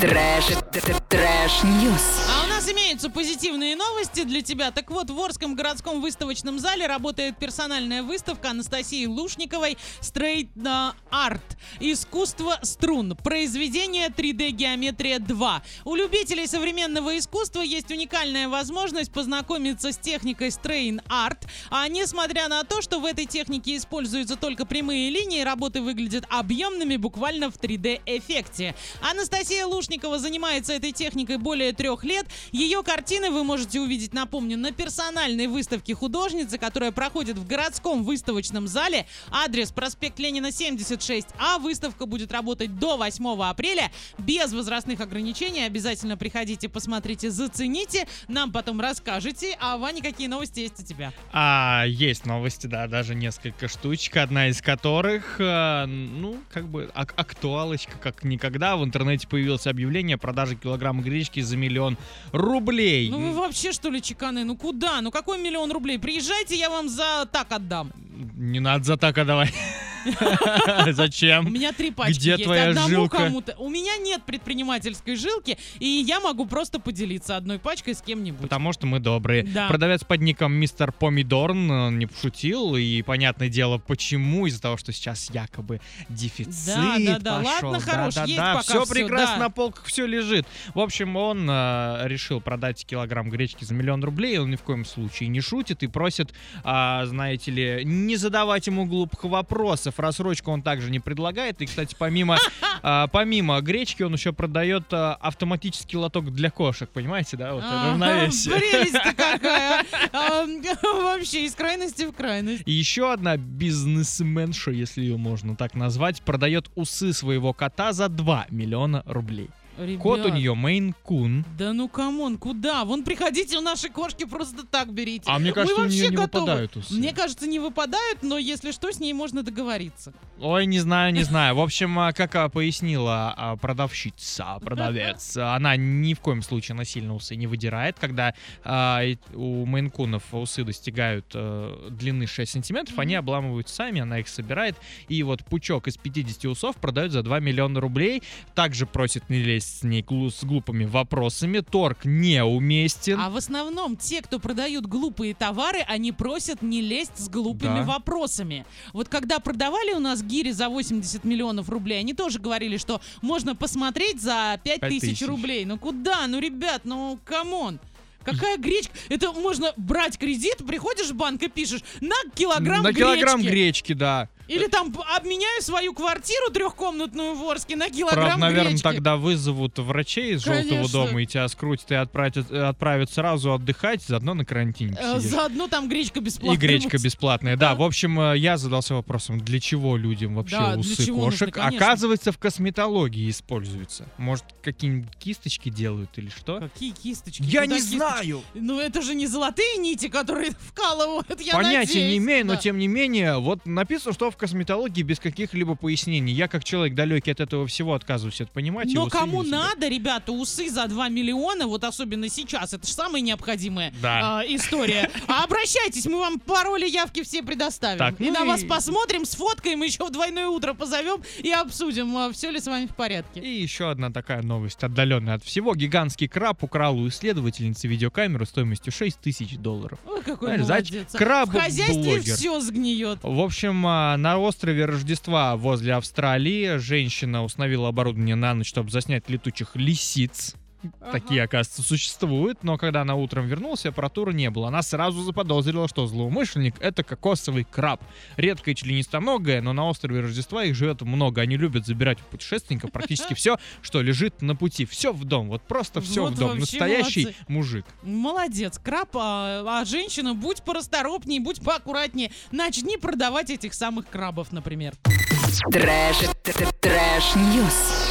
Трэш, трэш-news. Имеются позитивные новости для тебя. Так вот, в Орском городском выставочном зале работает персональная выставка Анастасии Лушниковой String Art. Искусство струн. Произведение 3D Геометрия 2. У любителей современного искусства есть уникальная возможность познакомиться с техникой String Art. А несмотря на то, что в этой технике используются только прямые линии, работы выглядят объемными буквально в 3D эффекте. Анастасия Лушникова занимается этой техникой более трех лет. Ее картины вы можете увидеть, напомню, на персональной выставке художницы, которая проходит в городском выставочном зале. Адрес проспект Ленина 76А. Выставка будет работать до 8 апреля без возрастных ограничений. Обязательно приходите, посмотрите, зацените. Нам потом расскажете. А, Ваня, какие новости есть у тебя? А, есть новости, да, даже несколько штучек, одна из которых, э, ну, как бы ак- актуалочка, как никогда. В интернете появилось объявление о продаже килограмма гречки за миллион рублей. Ну вы вообще что ли чеканы? Ну куда? Ну какой миллион рублей? Приезжайте, я вам за так отдам. Не надо за так отдавать. У Зачем? меня три пачки Где есть. твоя Одному жилка? кому-то. У меня нет предпринимательской жилки, и я могу просто поделиться одной пачкой с кем-нибудь. Потому что мы добрые. Да. Продавец под ником Мистер Помидорн э, не пошутил, и понятное дело, почему, из-за того, что сейчас якобы дефицит Да, да, да. пошел. Ладно, хорош, да, есть да, пока все прекрасно да. на полках, все лежит. В общем, он э, решил продать килограмм гречки за миллион рублей, он ни в коем случае не шутит и просит, а, знаете ли, не задавать ему глупых вопросов. Рассрочку он также не предлагает. И, кстати, помимо, а, помимо гречки, он еще продает а, автоматический лоток для кошек, понимаете, да? Вот Ага, равновесие. Прелесть-то какая. А, Вообще из крайности в крайность. И еще одна бизнесменша, если ее можно так назвать, продает усы своего кота за 2 миллиона рублей. Кот у Ребят, нее Мейн Кун. Да ну come on, куда? Вон приходите, у нашей кошки просто так берите. А мне Мы кажется, у вообще нее не готовы. выпадают усы. Мне кажется, не выпадают, но если что, с ней можно договориться. Ой, не знаю, не знаю. В общем, а, как а, пояснила а, продавщица, продавец, она ни в коем случае насильно усы не выдирает. Когда у мейнкунов усы достигают э, длины 6 сантиметров, они обламывают сами, она их собирает. И вот пучок из 50 усов продают за 2 миллиона рублей. Также просит не лезть с ней глу- с глупыми вопросами. Торг неуместен. А в основном те, кто продают глупые товары, они просят не лезть с глупыми Да. вопросами. Вот когда продавали у нас гири за 80 миллионов рублей, они тоже говорили, что можно посмотреть за 5 Пять тысяч тысяч. рублей. Ну куда? Ну, ребят, ну come on. Какая гречка? Это можно брать кредит, приходишь в банк и пишешь на килограмм На килограмм гречки». гречки, да. Или там обменяю свою квартиру трехкомнатную в Орске на килограмм Правда, наверное, гречки. тогда вызовут врачей из желтого Конечно. дома и тебя скрутят и отправят, отправят сразу отдыхать, заодно на карантине Э. Заодно там гречка бесплатная. И гречка будет. бесплатная. Да, Да. в общем, э, я задался вопросом, для чего людям вообще Да, усы кошек? конечно. Оказывается, в косметологии используются. Может, какие-нибудь кисточки делают или что? Какие кисточки? Я Куда не кисточки? знаю. Ну это же не золотые нити, которые вкалывают, я Понятия не надеюсь. имею, но Да. тем не менее, вот написано, что в косметологии без каких-либо пояснений. Я, как человек далекий от этого всего, отказываюсь это понимать. Но кому надо, ребята, усы за 2 миллиона, вот особенно сейчас, это же самая необходимая Да. а, история. А обращайтесь, мы вам пароли, явки все предоставим. Так, и ну на и- вас посмотрим, сфоткаем, еще в двойное утро позовем и обсудим, все ли с вами в порядке. И еще одна такая новость, отдаленная от всего. Гигантский краб украл у исследовательницы видеокамеру стоимостью 6 тысяч долларов. Ой, какой Знаешь, молодец. краб в хозяйстве блогер. все сгниет. В общем, а, на острове Рождества возле Австралии женщина установила оборудование на ночь, чтобы заснять летучих лисиц. Такие, оказывается, существуют, но когда она утром вернулась, аппаратуры не было. Она сразу заподозрила, что злоумышленник — это кокосовый краб. Редкое членистоногое, но на острове Рождества их живет много. Они любят забирать у путешественников практически все, что лежит на пути. Все в дом, вот просто все Вот в дом. Настоящий молодцы. мужик. Молодец, краб, а, а женщина, будь порасторопней, будь поаккуратнее. Начни продавать этих самых крабов, например. Трэш, trash news.